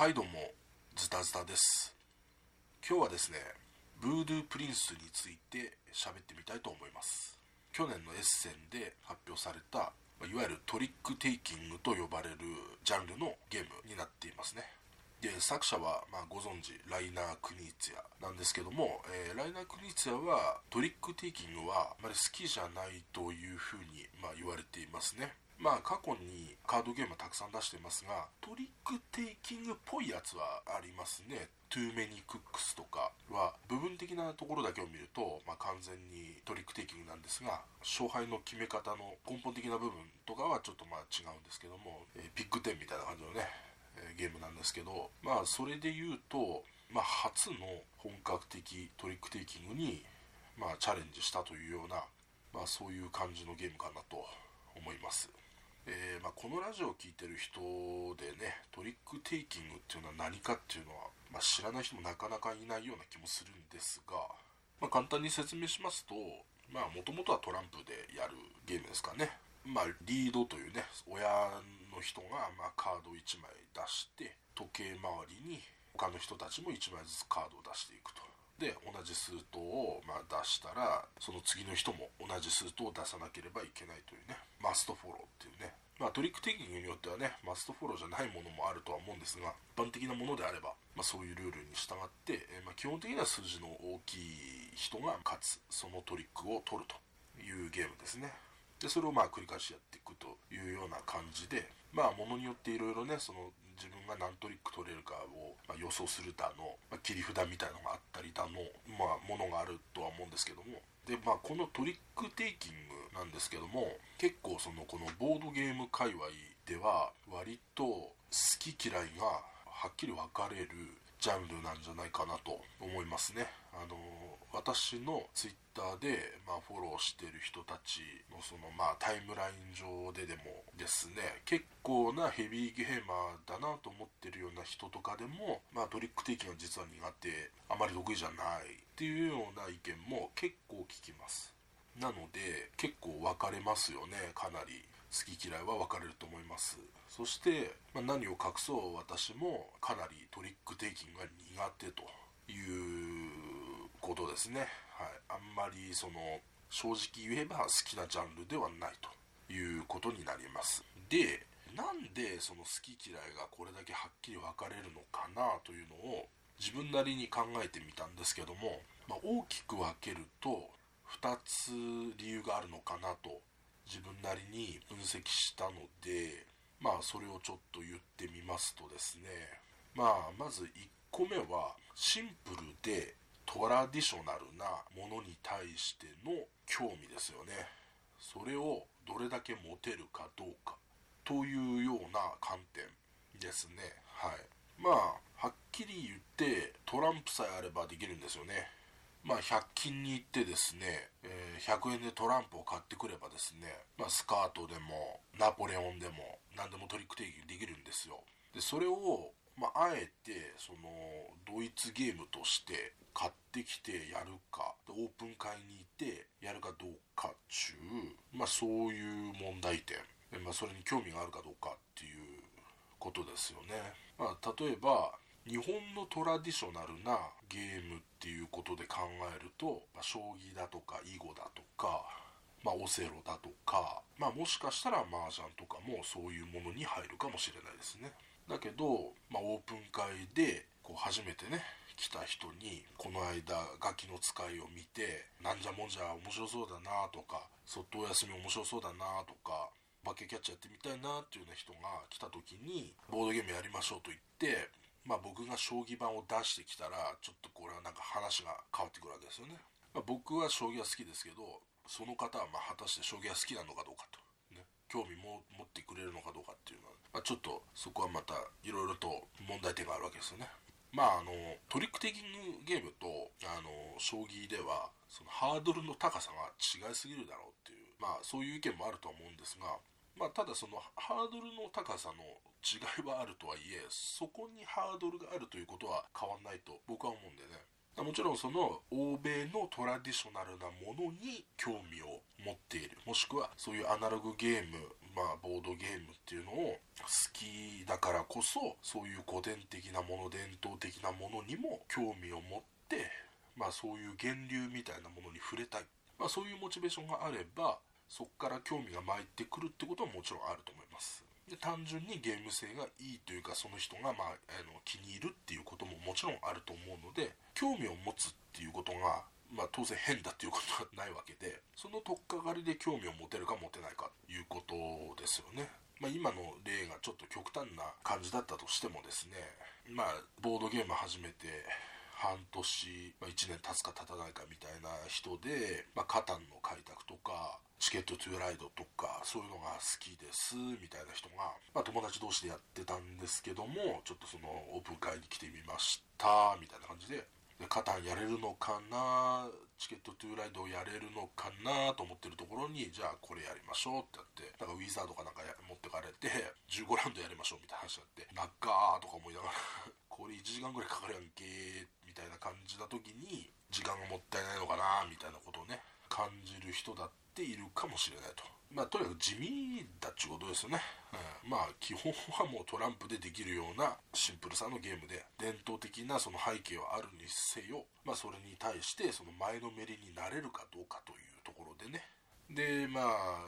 はいどうもズタズタです。今日はですね Voodoo Prince について喋ってみたいと思います。去年のエッセンで発表されたいわゆるトリックテイキングと呼ばれるジャンルのゲームになっていますね。で作者は、まあ、ご存知ライナー・クニツィアなんですけども、えー、ライナー・クニツィアはトリックテイキングはあまり好きじゃないというふうに、まあ、言われていますね。まあ過去にカードゲームたくさん出してますがトリックテイキングっぽいやつはありますね。 Too Many Cooks とかは。部分的なところだけを見ると、まあ、完全にトリックテイキングなんですが勝敗の決め方の根本的な部分とかはちょっとまあ違うんですけども、えー、ピック10みたいな感じのね、え、ゲームなんですけどまあそれで言うと、まあ、初の本格的トリックテイキングに、まあ、チャレンジしたというような、まあ、そういう感じのゲームかなと思います。えー、まあ、このラジオを聴いてる人でねトリックテイキングっていうのは何かっていうのは、まあ、知らない人もなかなかいないような気もするんですが、まあ、簡単に説明しますとまあもともとはトランプでやるゲームですかね。まあリードというね親の人がまカード1枚出して時計回りに他の人たちも1枚ずつカードを出していくと。で同じ数頭をま出したらその次の人も同じ数頭を出さなければいけないというね。マストフォローっていうね。まあトリックテイキングによってはねマストフォローじゃないものもあるとは思うんですが一般的なものであれば、まあ、そういうルールに従って、え、まあ基本的には数字の大きい人が勝つそのトリックを取るというゲームですね。でそれをまあ繰り返しやっていくというような感じでまあものによっていろいろねその自分が何トリック取れるかを、ま予想するだの、ま、切り札みたいのがあったりだのまあものがあるとは思うんですけども。でまあこのトリックテイキングなんですけども結構そのこのボードゲーム界隈では割と好き嫌いがはっきり分かれるジャンルなんじゃないかなと思いますね。あの私のツイッターで、まあ、フォローしてる人たちのその、まあ、タイムライン上ででもですね結構なヘビーゲーマーだなと思ってるような人とかでも、まあ、トリックテイキングが実は苦手あまり得意じゃないっていうような意見も結構聞きますなので結構分かれますよね。かなり。好き嫌いは分かれると思います。そして、まあ、何を隠そう私もかなりトリックテイキングが苦手ということですね、はい、あんまりその正直言えば好きなジャンルではないということになります。でなんでその好き嫌いがこれだけはっきり分かれるのかなというのを自分なりに考えてみたんですけども、まあ、大きく分けると2つ理由があるのかなと自分なりに分析したのでまあそれをちょっと言ってみますとですね。まあまず1個目はシンプルでトラディショナルなものに対しての興味ですよね。それをどれだけ持てるかどうかというような観点ですね。はい。まあはっきり言ってトランプさえあればできるんですよね。まあ、100均に行ってですね、えー、100円でトランプを買ってくればですね、まあ、スカートでも、ナポレオンでも、何でもトリック定義できるんですよ。で、それを、まあ、あえて、その、ドイツゲームとして買ってきてやるか、オープン会にいてやるかどうかっちゅう、まあ、そういう問題点。まあ、それに興味があるかどうかっていうことですよね。まあ、例えば、日本のトラディショナルなゲームっていうことで考えると、まあ、将棋だとか囲碁だとか、まあ、オセロだとか、まあ、もしかしたら麻雀とかもそういうものに入るかもしれないですね。だけど、まあ、オープン会でこう初めてね来た人にこの間ガキの使いを見てなんじゃもんじゃ面白そうだなとかそっとお休み面白そうだなとかバケキャッチャーやってみたいなっていうような人が来た時にボードゲームやりましょうと言ってまあ僕が将棋盤を出してきたら、ちょっとこれはなんか話が変わってくるわけですよね。まあ、僕は将棋は好きですけど、その方はま果たして将棋は好きなのかどうかと。ね。興味も持ってくれるのかどうかっていうのは、まあ、ちょっとそこはまたいろいろと問題点があるわけですよね。まああの、トリックテイキングゲームと、あの、将棋では、そのハードルの高さが違いすぎるだろうっていう、まあそういう意見もあるとは思うんですが、まあただそのハードルの高さの違いはあるとはいえそこにハードルがあるということは変わんないと僕は思うんでね。もちろんその欧米のトラディショナルなものに興味を持っている。もしくはそういうアナログゲームまあ、ボードゲームっていうのを好きだからこそそういう古典的なもの伝統的なものにも興味を持ってまあ、そういう源流みたいなものに触れたい、まあ、そういうモチベーションがあればそこから興味が湧いてくるってことはもちろんあると思います。で単純にゲーム性がいいというかその人が、まあ、あの気に入るっていうことももちろんあると思うので興味を持つっていうことが、まあ、当然変だっていうことはないわけでその取っかかりで興味を持てるか持てないかということですよね。まあ、今の例がちょっと極端な感じだったとしてもですねまあボードゲーム始めて半年、まあ、1年経つか経たないかみたいな人で、まあ、カタンの開拓とかチケットトゥーライドとかそういうのが好きですみたいな人が、まあ、友達同士でやってたんですけどもちょっとそのオープン会に来てみましたみたいな感じででカタンやれるのかなチケットトゥーライドをやれるのかなと思ってるところにじゃあこれやりましょうってやってなんかウィザードかなんか持ってかれて15ラウンドやりましょうみたいな話になって長ーとか思いながら これ1時間ぐらいかかるやんけみたいな感じな時に時間がもったいないのかなみたいなことをね感じる人だっているかもしれないと。まあとにかく地味だっちゅうことですよね、うん、まあ基本はもうトランプでできるようなシンプルさのゲームで伝統的なその背景はあるにせよまあそれに対してその前のめりになれるかどうかというところでね。でまあ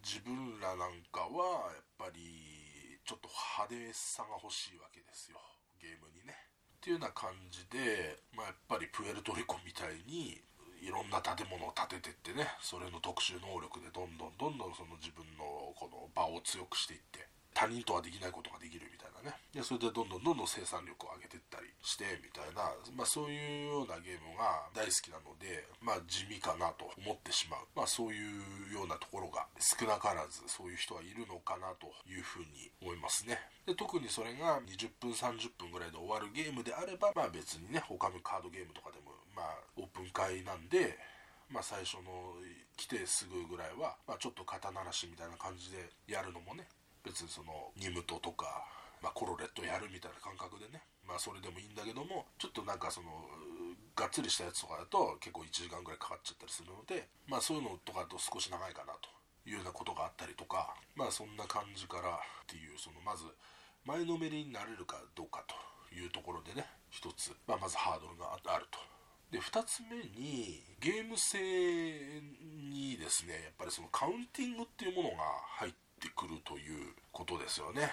自分らなんかはやっぱりちょっと派手さが欲しいわけですよ。ゲームにね。っていうような感じで、まあ、やっぱりプエルトリコみたいにいろんな建物を建ててってねそれの特殊能力でどんどんどんどんその自分のこの場を強くしていって他人とはできないことができるみたいなね。でそれでどんどんどんどん生産力を上げていったりしてみたいな、まあ、そういうようなゲームが大好きなので、まあ、地味かなと思ってしまう、まあ、そういうようなところが少なからずそういう人はいるのかなというふうに思いますね。で特にそれが20分30分ぐらいで終わるゲームであれば、まあ、別にね他のカードゲームとかでも、まあ、オープン会なんでまあ、最初の来てすぐぐらいは、まあ、ちょっと肩慣らしみたいな感じでやるのもね別にそのニムトとか、まあ、コロレットやるみたいな感覚でねまあそれでもいいんだけどもちょっとなんかそのがっつりしたやつとかだと結構1時間ぐらいかかっちゃったりするのでまあそういうのとかだと少し長いかなというようなことがあったりとかまあそんな感じからっていうそのまず前のめりになれるかどうかというところでね一つ、まあ、まずハードルがあると。で2つ目にゲーム性にですねやっぱりそのカウンティングっていうものが入ってくるということですよね。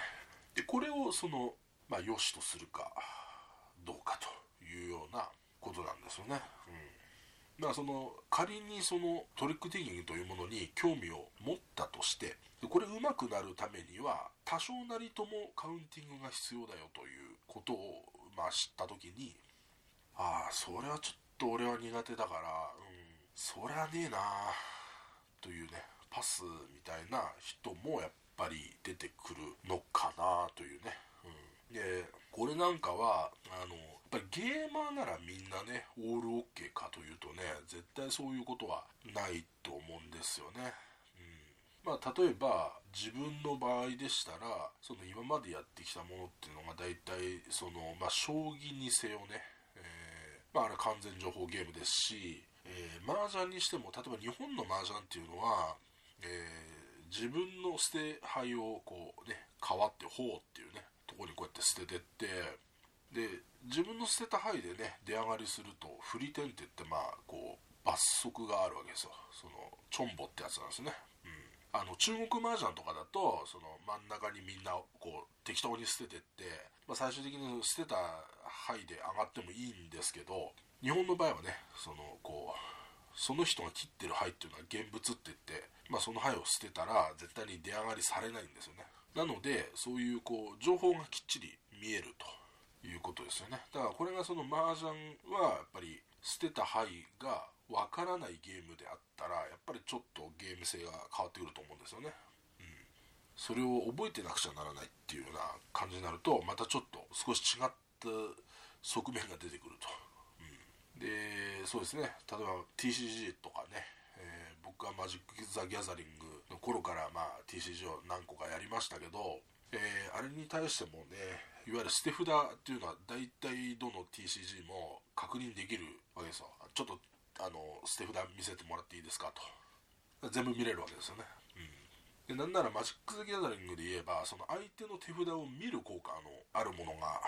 でこれをその、まあ、良しとするかどうかというようなことなんですよね。うん、まあその仮にそのトリックテイキングというものに興味を持ったとしてこれ上手くなるためには多少なりともカウンティングが必要だよということを、まあ、知った時にああそれはちょっと俺は苦手だから、うん、そりゃねえなというねパスみたいな人もやっぱり出てくるのかなというね、うん、でこれなんかはあのやっぱりゲーマーならみんなねオールオッケーかというとね絶対そういうことはないと思うんですよね、うん、まあ例えば自分の場合でしたらその今までやってきたものっていうのが大体そのまあ将棋にせよね、まああれ完全情報ゲームですしえー、麻雀にしても例えば日本の麻雀っていうのはえー、自分の捨て牌をこうね変わって方っていうねとこにこうやって捨ててってで自分の捨てた牌でね出上がりすると振り点って言ってまあこう罰則があるわけですよ。そのチョンボってやつなんですね、あの中国麻雀とかだとその真ん中にみんなこう適当に捨ててって、まあ、最終的に捨てた牌で上がってもいいんですけど日本の場合はねそのこうその人が切ってる灰っていうのは現物って言って、まあ、その灰を捨てたら絶対に出上がりされないんですよね。なのでそういうこう情報がきっちり見えるということですよね。だからこれがその麻雀はやっぱり捨てた灰がわからないゲームであったらやっぱりちょっとゲーム性が変わってくると思うんですよね、うん、それを覚えてなくちゃならないっていうような感じになるとまたちょっと少し違った側面が出てくると。うん。でそうですね。例えば TCG とかね、えー、僕はマジック・ザ・ギャザリングの頃から、まあ、TCG を何個かやりましたけど、えー、あれに対してもねいわゆる捨て札っていうのは大体どの TCG も確認できるわけですよ。ちょっとあの捨て札見せてもらっていいですかと。全部見れるわけですよね、うん、でなんならマジック・ザ・ギャザリングで言えばその相手の手札を見る効果のあるものが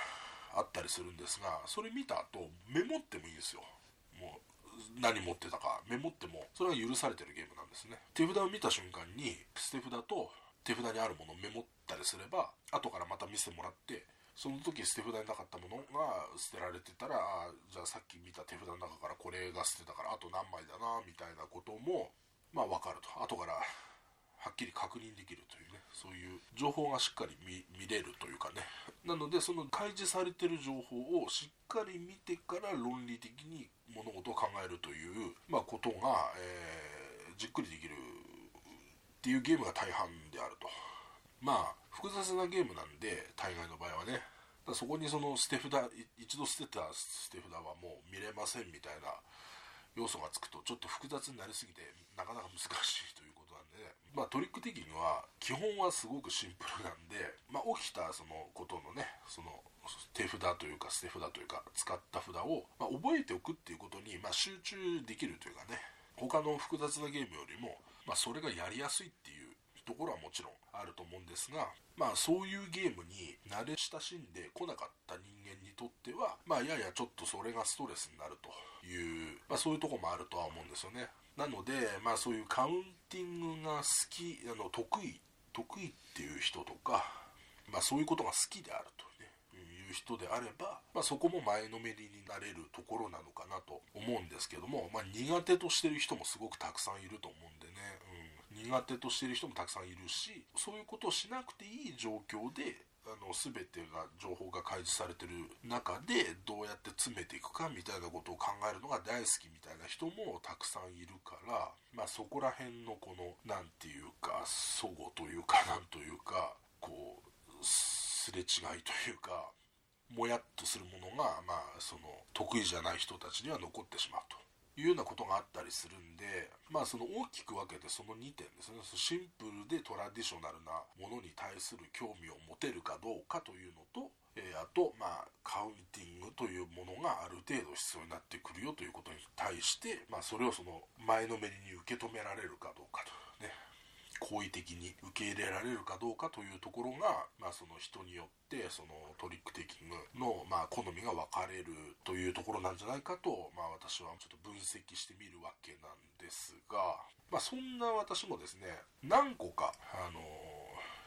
あったりするんですがそれ見た後メモってもいいんですよ。もう何持ってたか。メモってもそれが許されてるゲームなんですね。手札を見た瞬間に捨て札と手札にあるものをメモったりすれば後からまた見せてもらってその時捨て札になかったものが捨てられてたらあじゃあさっき見た手札の中からこれが捨てたからあと何枚だなみたいなこともまあ分かると。後からはっきり確認できるというね。そういう情報がしっかり見れるというかね。なのでその開示されてる情報をしっかり見てから論理的に物事を考えるという、まあ、ことが、えー、じっくりできるっていうゲームが大半であると。まあ複雑なゲームなんで大概の場合はね。そこにその捨て札一度捨てた捨て札はもう見れませんみたいな要素がつくとちょっと複雑になりすぎてなかなか難しいということなんで、ね、まあ、トリック的には基本はすごくシンプルなんで、まあ、起きたそのことのねその手札というか捨て札というか使った札を、まあ、覚えておくっていうことに、ま集中できるというかね。他の複雑なゲームよりも、まそれがやりやすいっていうところはもちろんあると思うんですが、まあそういうゲームに慣れ親しんでこなかった人間にとっては、まあややちょっとそれがストレスになるという、まあそういうとこもあるとは思うんですよね。なので、まあそういうカウンティングが好き、あの得意、得意っていう人とか、まあそういうことが好きであると、いう人であれば、まあそこも前のめりになれるところなのかなと思うんですけども、まあ苦手としてる人もすごくたくさんいると思うんでね、うん、苦手としてる人もたくさんいるし、そういうことをしなくていい状況で、あの全てが情報が開示されてる中でどうやって詰めていくかみたいなことを考えるのが大好きみたいな人もたくさんいるからまあそこら辺のこの何て言うか齟齬というかなんというかこうすれ違いというかもやっとするものがまあその得意じゃない人たちには残ってしまうと。いうようなことがあったりするんで、まあその大きく分けてその2点ですね。シンプルでトラディショナルなものに対する興味を持てるかどうかというのと、えー、あと、まあカウンティングというものがある程度必要になってくるよということに対して、まあそれをその前のめりに受け止められるかどうかと。好意的に受け入れられるかどうかというところが、まあ、その人によってそのトリックテイキングの、まあ、好みが分かれるというところなんじゃないかと、まあ、私はちょっと分析してみるわけなんですが、まあ、そんな私もですね何個か、あの、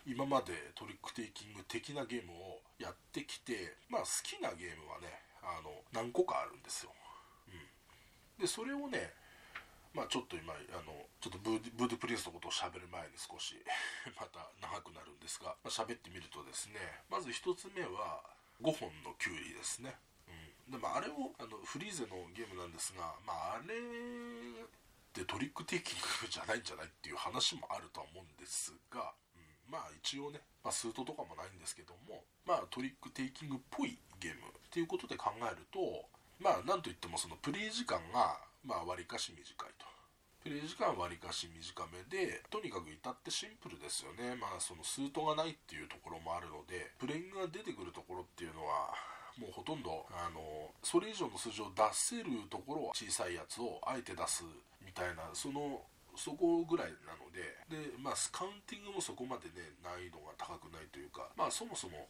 今までトリックテイキング的なゲームをやってきて、まあ、好きなゲームはねあの何個かあるんですよ。うん、でそれをねまあちょっと今あのちょっとブーブードゥプリンスのことを喋る前に少し また長くなるんですが、まあ、喋ってみるとですねまず1つ目は5本のキュウリですね、うん、でもあれをあのフリーゼのゲームなんですがまああれってトリックテイキングじゃないんじゃないっていう話もあるとは思うんですが、うん、まあ一応ね、まあ、スートとかもないんですけどもまあトリックテイキングっぽいゲームっていうことで考えるとまあなんといってもそのプレイ時間がまあ割かし短いと。プレイ時間は割かし短めで、とにかく至ってシンプルですよね。まあそのスートがないっていうところもあるので、プレイングが出てくるところっていうのは、もうほとんど、あの、それ以上の数字を出せるところは小さいやつをあえて出すみたいな、その、そこぐらいなので、で、まあカウンティングもそこまでね、難易度が高くないというか、まあそもそも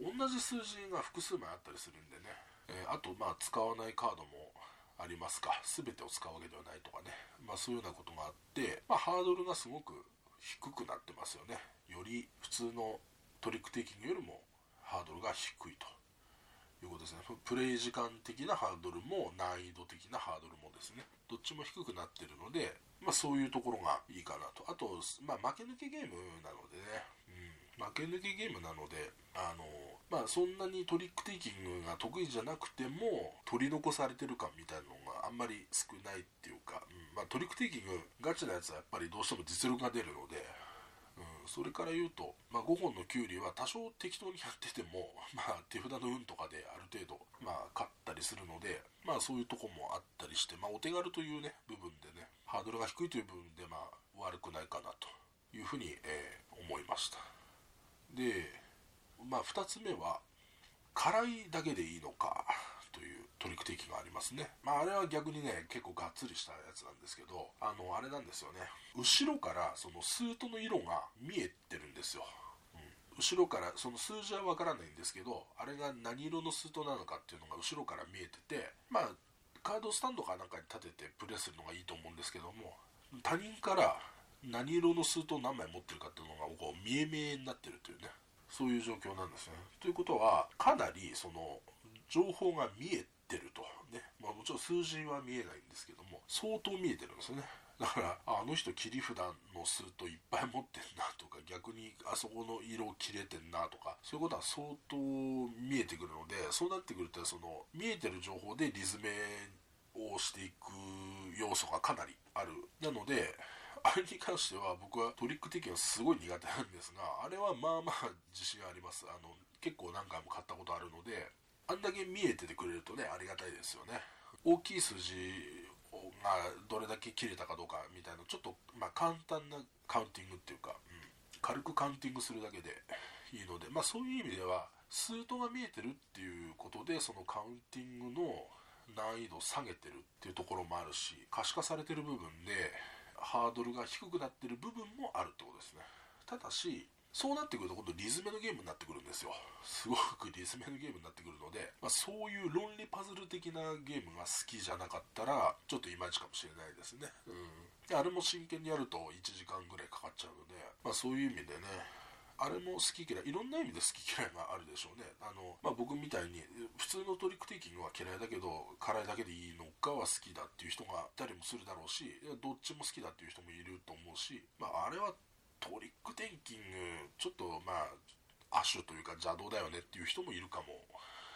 同じ数字が複数枚あったりするんでね、えー、あとまあ使わないカードもありますか？全てを使うわけではないとかね、まあ、そういうようなことがあって、まあ、ハードルがすごく低くなってますよね。より普通のトリックテイキングよりもハードルが低いと。いうことですね。プレイ時間的なハードルも難易度的なハードルもですね。どっちも低くなってるので、まあ、そういうところがいいかなと。あと、まあ、負け抜けゲームなのでね、うん、負け抜けゲームなのであのまあそんなにトリックテイキングが得意じゃなくても取り残されてる感みたいなのがあんまり少ないっていうか、うんまあ、トリックテイキングガチなやつはやっぱりどうしても実力が出るので、うん、それから言うと、まあ、5本のキュウリは多少適当にやってても、まあ、手札の運とかである程度、まあ、勝ったりするので、まあ、そういうとこもあったりして、まあ、お手軽というね部分でねハードルが低いという部分で、まあ、悪くないかなというふうに、えー、思いました。でまあ2つ目は辛いだけでいいのかというトリックテイキがありますね。まああれは逆にね結構がっつりしたやつなんですけどあのあれなんですよね。後ろからそのスートの色が見えてるんですよ。うん。後ろからその数字はわからないんですけどあれが何色のスートなのかっていうのが後ろから見えててまあカードスタンドかなんかに立ててプレスするのがいいと思うんですけども他人から何色のスート何枚持ってるかっていうのがこう見え見えになってるというね。そういう状況なんですね。ということはかなりその情報が見えてるとね、まあ、もちろん数字は見えないんですけども相当見えてるんですよね。だからあの人切り札のスートいっぱい持ってんなとか逆にあそこの色切れてんなとかそういうことは相当見えてくるのでそうなってくるとその見えてる情報でリズメをしていく要素がかなりある。なのであれに関しては僕はトリック的にはすごい苦手なんですがあれはまあまあ自信あります。あの結構何回も買ったことあるのであんだけ見えててくれるとねありがたいですよね。大きい数字がどれだけ切れたかどうかみたいなちょっとまあ簡単なカウンティングっていうか、うん、軽くカウンティングするだけでいいのでまあそういう意味ではスートが見えてるっていうことでそのカウンティングの難易度を下げてるっていうところもあるし可視化されてる部分でハードルが低くなってる部分もあるってことですね。ただしそうなってくると今度リズムのゲームになってくるんですよ。すごくリズムのゲームになってくるので、まあ、そういう論理パズル的なゲームが好きじゃなかったらちょっといまいちかもしれないですね。うん。あれも真剣にやると1時間ぐらいかかっちゃうので、まあ、そういう意味でねあれも好き嫌いいろんな意味で好き嫌いがあるでしょうね。あの、まあ、僕みたいに普通のトリックテイキングは嫌いだけど辛いだけでいいのかは好きだっていう人がいたりもするだろうしどっちも好きだっていう人もいると思うし、まあ、あれはトリックテイキングちょっとまあ亜種というか邪道だよねっていう人もいるかも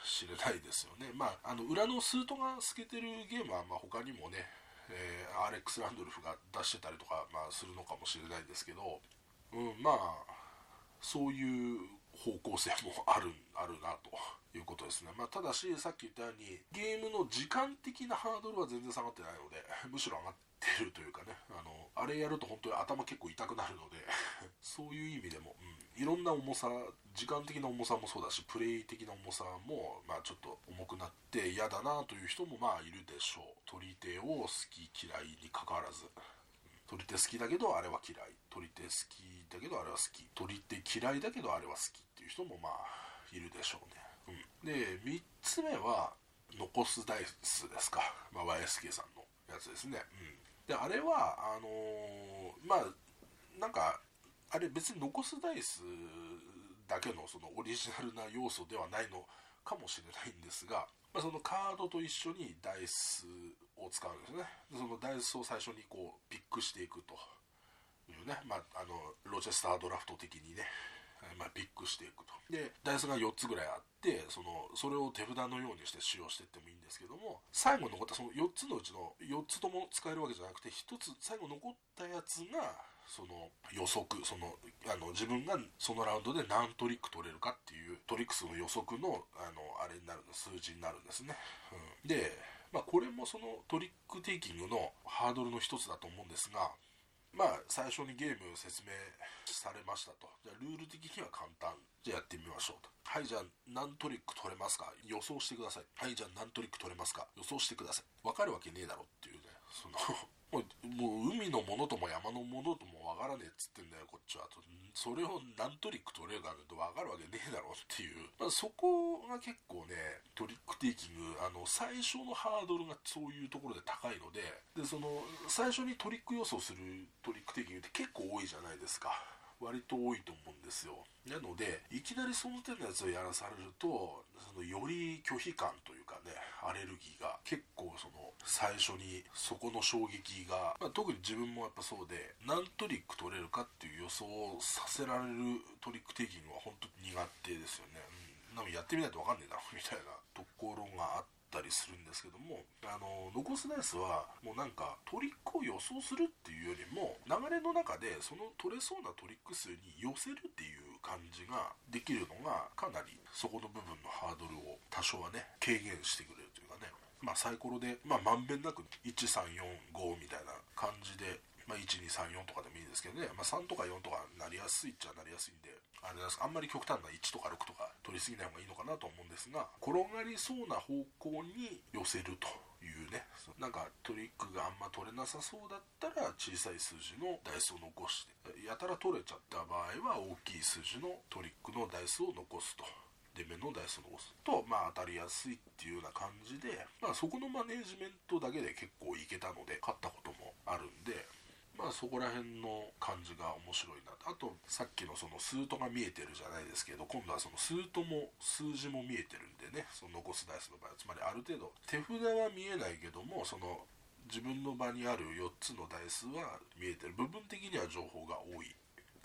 しれないですよね。まああの裏のスートが透けてるゲームはまあ他にもねえー、アレックス・ランドルフが出してたりとか、まあ、するのかもしれないんですけど、うん、まあそういう方向性もある あるなということですね、まあ、ただしさっき言ったようにゲームの時間的なハードルは全然下がってないので むしろ上がってるというかね。あのあれやると本当に頭結構痛くなるので そういう意味でも、うん、いろんな重さ時間的な重さもそうだしプレイ的な重さも、まあ、ちょっと重くなって嫌だなという人もまあいるでしょう。取り手を好き嫌いにかかわらず。取り手好きだけどあれは嫌い。取り手好きだけどあれは好き。取り手嫌いだけどあれは好きっていう人もまあいるでしょうね、うん、で3つ目は残すダイスですか、まあ、YSK さんのやつですね、うん、であれはあのー、まあなんかあれ別に残すダイスだけのそのオリジナルな要素ではないのかもしれないんですがまあ、そのカードと一緒にダイスを使うんですね。でそのダイスを最初にこうピックしていくというね、まあ、あのロチェスタードラフト的にね、まあ、ピックしていくと。でダイスが4つぐらいあってそのそれを手札のようにして使用していってもいいんですけども最後残ったその4つのうちの4つとも使えるわけじゃなくて1つ最後残ったやつがその予測そのあの自分がそのラウンドで何トリック取れるかっていうトリック数の予測のあのあれになるの数字になるんですね、うん、で、まあ、これもそのトリックテイキングのハードルの一つだと思うんですがまあ最初にゲーム説明されましたと。じゃあルール的には簡単。じゃあやってみましょうと。はいじゃあ何トリック取れますか？予想してください。はいじゃあ何トリック取れますか？予想してください。分かるわけねえだろっていうねそのもう海のものとも山のものともわからねえっつってんだよこっちは。とそれを何トリック取れるかとわかるわけねえだろっていう、まあ、そこが結構ねトリックテイキングあの最初のハードルがそういうところで高いのででその最初にトリック予想するトリックテイキングって結構多いじゃないですか。割と多いと思うんですよ。なのでいきなりその手のやつをやらされるとそのより拒否感というかねアレルギーが結構その最初にそこの衝撃が、まあ、特に自分もやっぱそうで何トリック取れるかっていう予想をさせられるトリックテイキングは本当に苦手ですよね、なんやってみないと分かんねえだろ みたいなところがあったりするんですけどもあの残すダイスはもうなんかトリックを予想するっていうよりも流れの中でその取れそうなトリック数に寄せるっていう感じができるのがかなりそこの部分のハードルを多少はね軽減してくれるというかね。まあサイコロで、まあ、まんべんなく1345みたいな感じでまあ、1234とかでもいいんですけどね、まあ、3とか4とかなりやすいっちゃなりやすいんであれです。あんまり極端な1とか6とか取りすぎない方がいいのかなと思うんですが転がりそうな方向に寄せるというね。なんかトリックがあんま取れなさそうだったら小さい数字のダイスを残してやたら取れちゃった場合は大きい数字のトリックのダイスを残すと。出目のダイスを残すと、まあ、当たりやすいっていうような感じで、まあ、そこのマネージメントだけで結構いけたので勝ったこともあるんでまあそこら辺の感じが面白いなあとさっきのそのスートが見えてるじゃないですけど今度はそのスートも数字も見えてるんでねその残すダイスの場合は。つまりある程度手札は見えないけどもその自分の場にある4つのダイスは見えてる。部分的には情報が多い。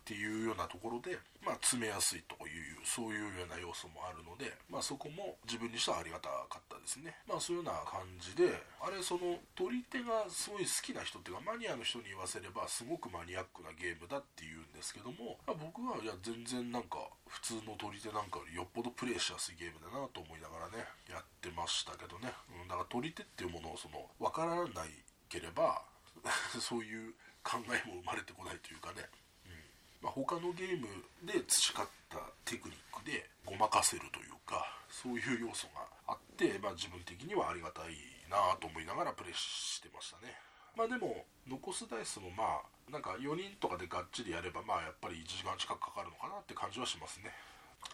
っていうようなところで、まあ、詰めやすいというそういうような要素もあるので、まあ、そこも自分にしてはありがたかったですね、まあ、そういうような感じであれその取り手がすごい好きな人っていうかマニアの人に言わせればすごくマニアックなゲームだっていうんですけども、まあ、僕はいや全然なんか普通の取り手なんかよりよっぽどプレイしやすいゲームだなと思いながらねやってましたけどね、うん、だから取り手っていうものをその分からないければ そういう考えも生まれてこないというかね。まあ、他のゲームで培ったテクニックでごまかせるというかそういう要素があって、まあ、自分的にはありがたいなと思いながらプレイしてましたね。まあでも残すダイスもまあなんか4人とかでがっちりやればまあやっぱり1時間近くかかるのかなって感じはしますね。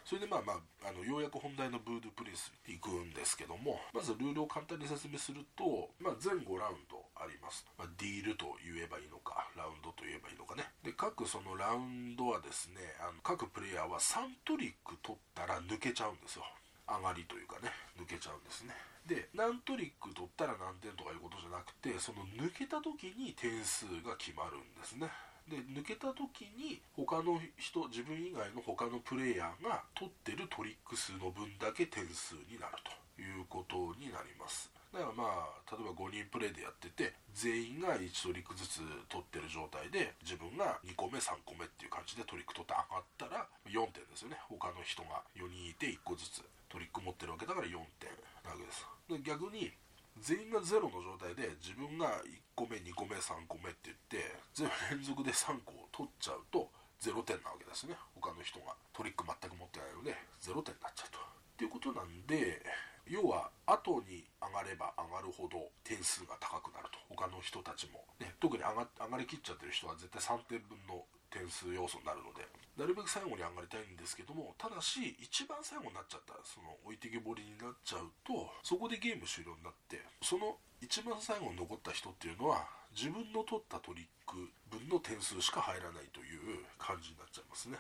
それでまあまああのようやく本題のブードゥプリンスに行くんですけどもまずルールを簡単に説明すると、まあ、全5ラウンドあります、まあ、ディールと言えばいいのかラウンドと言えばいいのかね。で各そのラウンドはですねあの各プレイヤーは3トリック取ったら抜けちゃうんですよ。上がりというかね抜けちゃうんですね。で何トリック取ったら何点とかいうことじゃなくてその抜けた時に点数が決まるんですね。で抜けた時に他の人自分以外の他のプレイヤーが取ってるトリック数の分だけ点数になるということになります。だからまあ例えば5人プレイでやってて全員が1トリックずつ取ってる状態で自分が2個目3個目っていう感じでトリック取って上がったら4点ですよね。他の人が4人いて1個ずつトリック持ってるわけだから4点なわけです。で逆に全員がゼロの状態で自分が1個目2個目3個目って言って全部連続で3個を取っちゃうと0点なわけですね。他の人が。トリック全く持ってないので0点になっちゃうと。っていうことなんで要は後に上がれば上がるほど点数が高くなると。他の人たちも、ね、特に上が上がりきっちゃってる人は絶対3点分の点数要素になるので。なるべく最後に上がりたいんですけどもただし一番最後になっちゃったその置いてけぼりになっちゃうとそこでゲーム終了になってその一番最後に残った人っていうのは自分の取ったトリック分の点数しか入らないという感じになっちゃいますね。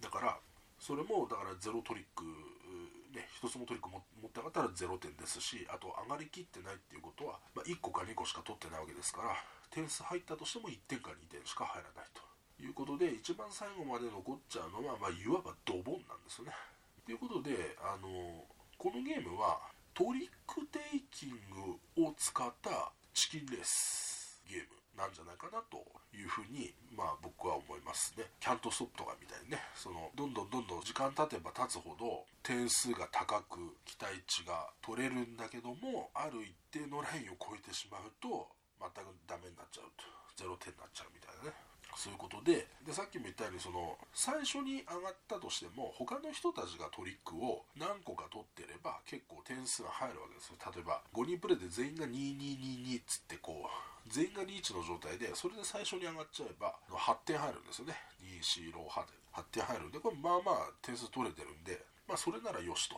だからそれもだからゼロトリックね1つもトリック持って上がったら0点ですしあと上がりきってないっていうことは、まあ、1個か2個しか取ってないわけですから点数入ったとしても1点か2点しか入らないということで一番最後まで残っちゃうのは、まあ、いわばドボンなんですよね。ということであのこのゲームはトリックテイキングを使ったチキンレースゲームなんじゃないかなというふうに、まあ、僕は思いますね。キャントストップとかみたいにね。そのどんどんどんどん時間経てば経つほど点数が高く期待値が取れるんだけどもある一定のラインを超えてしまうと全くダメになっちゃうと。0点になっちゃうみたいなね。そういうことででさっきも言ったようにその最初に上がったとしても他の人たちがトリックを何個か取ってれば結構点数が入るわけですよ。例えば5人プレイで全員が2222っつってこう全員がリーチの状態でそれで最初に上がっちゃえば8点入るんですよね。2 4 6 8点入るんでこれまあまあ点数取れてるんでまあそれならよしと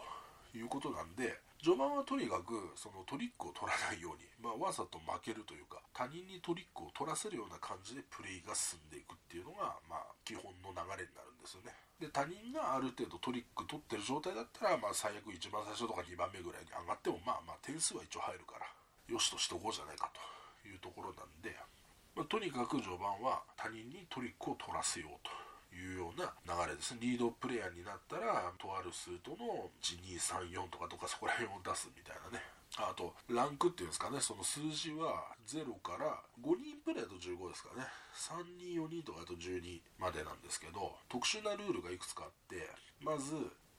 いうことなんで序盤はとにかくそのトリックを取らないように、まあ、わざと負けるというか他人にトリックを取らせるような感じでプレイが進んでいくっていうのが、まあ、基本の流れになるんですよね。で他人がある程度トリック取ってる状態だったら、まあ、最悪一番最初とか2番目ぐらいに上がってもまあまあ点数は一応入るからよしとしておこうじゃないかというところなんで、まあ、とにかく序盤は他人にトリックを取らせようと。いうような流れですリードプレイヤーになったらとある数との1234とかとかそこら辺を出すみたいなね。あとランクっていうんですかね。その数字は0から5人プレイだと15ですからね。3人4人とかだと12までなんですけど特殊なルールがいくつかあってまず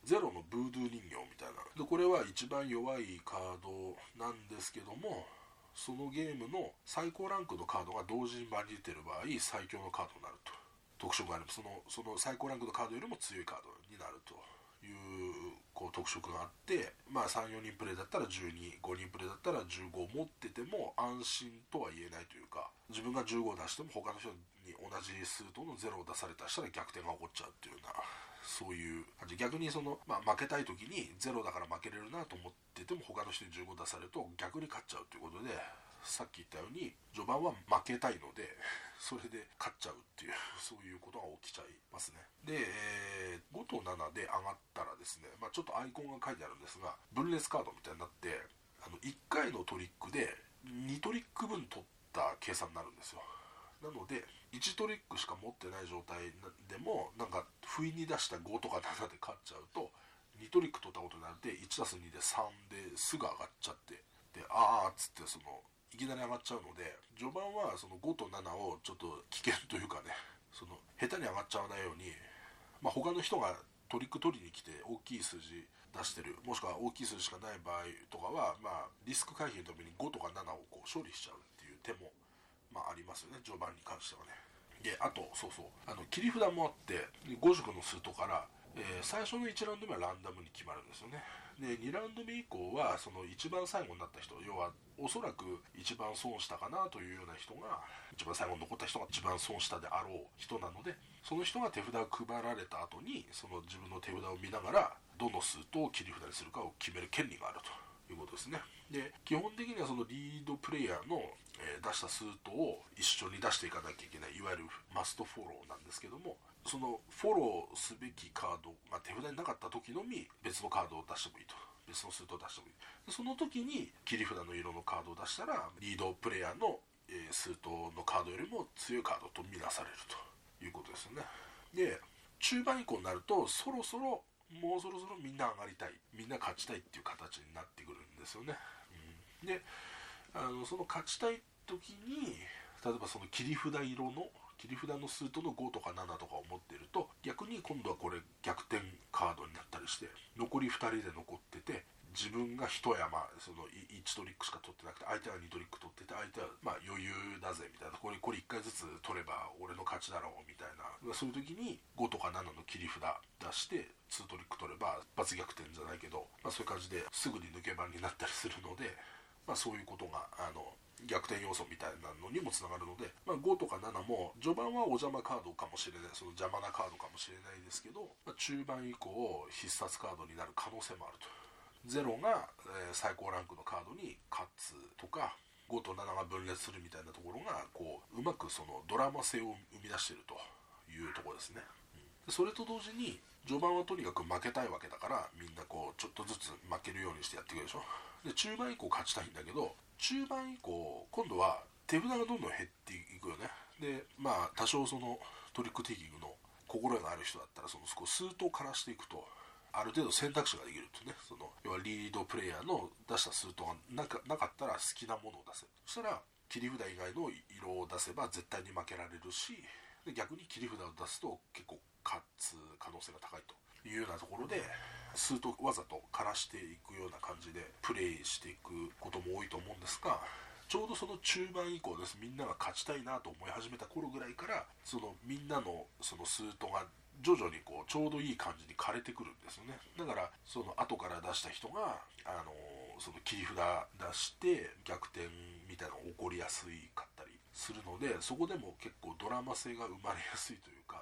ゼロのブードゥー人形みたいな。でこれは一番弱いカードなんですけどもそのゲームの最高ランクのカードが同時に場に出てる場合最強のカードになると。特色がありますそのその最高ランクのカードよりも強いカードになるというこう特色があってまあ34人プレイだったら125人プレイだったら15持ってても安心とは言えないというか自分が15を出しても他の人に同じ数との0を出されたしたら逆転が起こっちゃうっていうようなそういう感じ。逆にその、まあ、負けたい時に0だから負けれるなと思ってても他の人に15出されると逆に勝っちゃうということでさっき言ったように序盤は負けたいのでそれで勝っちゃうっていうそういうことが起きちゃいますね。で、えー、5と7で上がったらですね、まあ、ちょっとアイコンが書いてあるんですが分裂カードみたいになってあの1回のトリックで2トリック分取った計算になるんですよ。なので1トリックしか持ってない状態でもなんか不意に出した5とか7で勝っちゃうと2トリック取ったことになって 1+2 で3ですぐ上がっちゃってでああっつってそのいきなり上がっちゃうので序盤はその5と7をちょっと危険というかねその下手に上がっちゃわないように、まあ、他の人がトリック取りに来て大きい数字出してるもしくは大きい数字しかない場合とかは、まあ、リスク回避のために5とか7をこう処理しちゃうっていう手も、まあ、ありますよね序盤に関してはね。であとそうそうあの切り札もあって5色の数とから、えー、最初の1ラウンド目はランダムに決まるんですよね。で2ラウンド目以降はその一番最後になった人要はおそらく一番損したかなというような人が一番最後に残った人が一番損したであろう人なのでその人が手札を配られた後にその自分の手札を見ながらどの数と切り札にするかを決める権利があると。いうことですね。で基本的にはそのリードプレイヤーの、え、出した数とを一緒に出していかなきゃいけないいわゆるマストフォローなんですけどもそのフォローすべきカードが手札になかった時のみ別のカードを出してもいいと。別の数と出してもいい。その時に切り札の色のカードを出したらリードプレイヤーの、えー、数とのカードよりも強いカードとみなされるということですよね。で中盤以降になるとそろそろもうそろそろみんな上がりたいみんな勝ちたいっていう形になってくるんですよね、うん、であのその勝ちたい時に例えばその切り札色の切り札の数との5とか7とかを持ってると逆に今度はこれ逆転カードになったりして残り2人で残ってて自分が一山その1トリックしか取ってなくて相手は2トリック取ってて相手はまあ余裕だぜみたいな。これこれ1回ずつ取れば俺の勝ちだろうみたいな。そういう時に5とか7の切り札出して2トリック取れば罰逆転じゃないけど、まあ、そういう感じですぐに抜け番になったりするので、まあ、そういうことがあの逆転要素みたいなのにもつながるので、まあ、5とか7も序盤はお邪魔カードかもしれないその邪魔なカードかもしれないですけど、まあ、中盤以降必殺カードになる可能性もあると。0が、えー、最高ランクのカードに勝つとか5と7が分裂するみたいなところがこううまくそのドラマ性を生み出してるというとこですね、うん、それと同時に序盤はとにかく負けたいわけだからみんなこうちょっとずつ負けるようにしてやっていくでしょ。で中盤以降勝ちたいんだけど中盤以降今度は手札がどんどん減っていくよね。でまあ多少そのトリックテイキングの心得がある人だったらその数と枯らしていくと。ある程度選択肢ができるとねその要はリードプレイヤーの出した数とがなかなかったら好きなものを出せ。るそしたら切り札以外の色を出せば絶対に負けられるし逆に切り札を出すと結構勝つ可能性が高いというようなところで数とわざと枯らしていくような感じでプレイしていくことも多いと思うんですがちょうどその中盤以降です。みんなが勝ちたいなと思い始めた頃ぐらいからそのみんなのその数とが徐々にこうちょうどいい感じに枯れてくるんですよね。だからその後から出した人があのその切り札出して逆転みたいなのが起こりやすいかったりするのでそこでも結構ドラマ性が生まれやすいというか、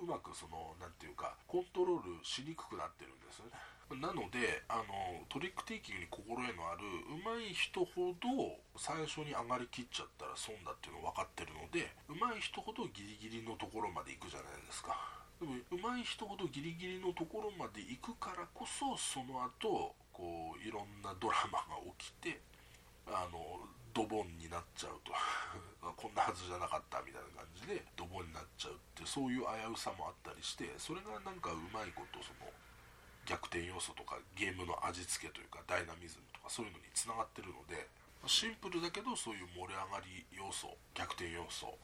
うん、うまくその何て言うかコントロールしにくくなってるんですよね。なのであのトリックテイキングに心得のある上手い人ほど最初に上がりきっちゃったら損だっていうの分かってるので上手い人ほどギリギリのところまで行くじゃないですか。でも上手い人ほどギリギリのところまで行くからこそその後こういろんなドラマが起きてあのドボンになっちゃうと。こんなはずじゃなかったみたいな感じでドボンになっちゃうってそういう危うさもあったりしてそれがなんかうまいことその逆転要素とかゲームの味付けというかダイナミズムとかそういうのにつながってるのでシンプルだけどそういう盛り上がり要素逆転要素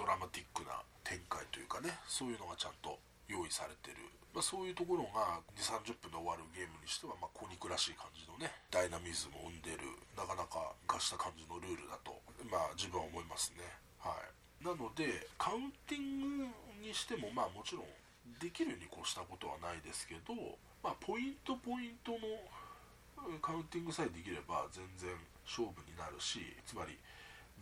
ドラマティックな展開というかねそういうのがちゃんと用意されてる、まあ、そういうところが2 3 0分で終わるゲームにしては、まあ、小肉らしい感じのねダイナミズムを生んでるなかなか化した感じのルールだと、まあ、自分は思いますね。はい。なのでカウンティングにしてもまあもちろんできるに越したことはないですけど、まあ、ポイントポイントのカウンティングさえできれば全然勝負になるしつまり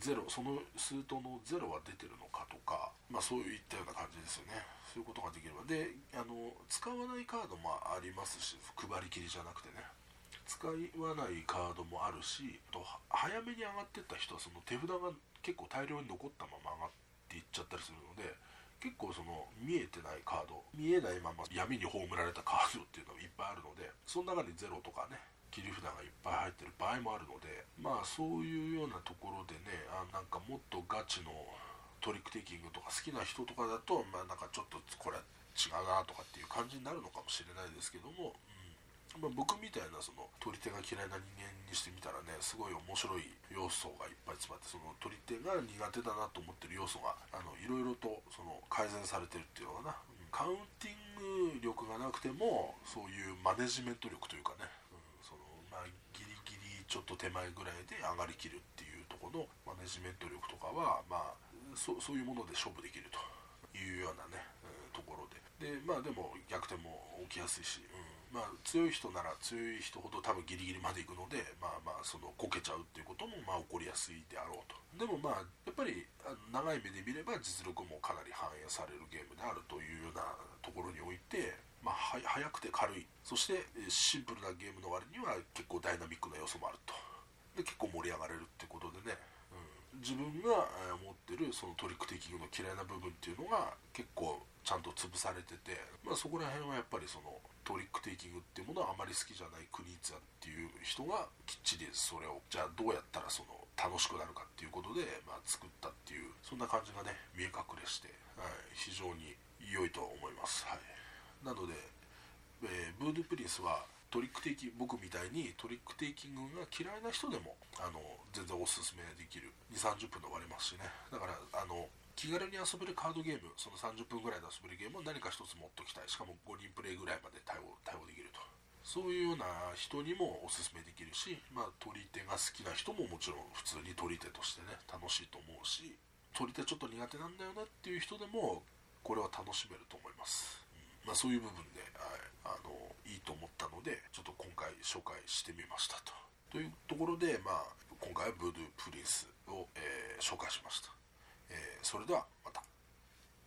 ゼロその数とのゼロは出てるのかとか、まあ、そういったような感じですよね。そういうことができれば。であの使わないカードもありますし配りきりじゃなくてね。使わないカードもあるしあと早めに上がってった人はその手札が結構大量に残ったまま上がっていっちゃったりするので結構その見えてないカード見えないまま闇に葬られたカードっていうのがいっぱいあるのでその中にゼロとかね切り札がいっぱい入ってる場合もあるのでまあそういうようなところでねあなんかもっとガチのトリックテイキングとか好きな人とかだとまあなんかちょっとこれは違うなとかっていう感じになるのかもしれないですけども、うん。まあ、僕みたいなその取り手が嫌いな人間にしてみたらねすごい面白い要素がいっぱい詰まってその取り手が苦手だなと思ってる要素があのいろいろとその改善されてるっていうのかな、カウンティング力がなくてもそういうマネジメント力というかねちょっと手前ぐらいで上がりきるっていうところのマネジメント力とかは、まあ、そそういうもので勝負できるというようなね、うん、ところで。でまあでも逆転も起きやすいし、うん。まあ、強い人なら強い人ほど多分ギリギリまで行くのでまあまあそのこけちゃうっていうこともまあ起こりやすいであろうと。でもまあやっぱり長い目で見れば実力もかなり反映されるゲームであるというようなところにおいてまあ、速くて軽い。そしてシンプルなゲームの割には結構ダイナミックな要素もあると。で結構盛り上がれるってことでね、うん、自分が持ってるそのトリックテイキングの嫌いな部分っていうのが結構ちゃんと潰されてて、まあ、そこら辺はやっぱりそのトリックテイキングっていうものはあまり好きじゃないクニーツァっていう人がきっちりそれをじゃあどうやったらその楽しくなるかっていうことで、まあ、作ったっていうそんな感じがね見え隠れして、はい、非常に良いと思います。はい。なので、えー、ブードゥプリンスはトリックテイキ僕みたいにトリックテイキングが嫌いな人でもあの全然おすすめできる。2 3 0分で終わりますしね。だからあの気軽に遊べるカードゲームその30分ぐらいで遊べるゲームを何か一つ持っときたい。しかも5人プレイぐらいまで対応対応できると。そういうような人にもおすすめできるし、まあ、取り手が好きな人ももちろん普通に取り手としてね楽しいと思うし取り手ちょっと苦手なんだよねっていう人でもこれは楽しめると思います。まあ、そういう部分で、はい、あのいいと思ったのでちょっと今回紹介してみましたと。というところで、まあ、今回はブループリンスを、えー、紹介しました、えー、それではまた。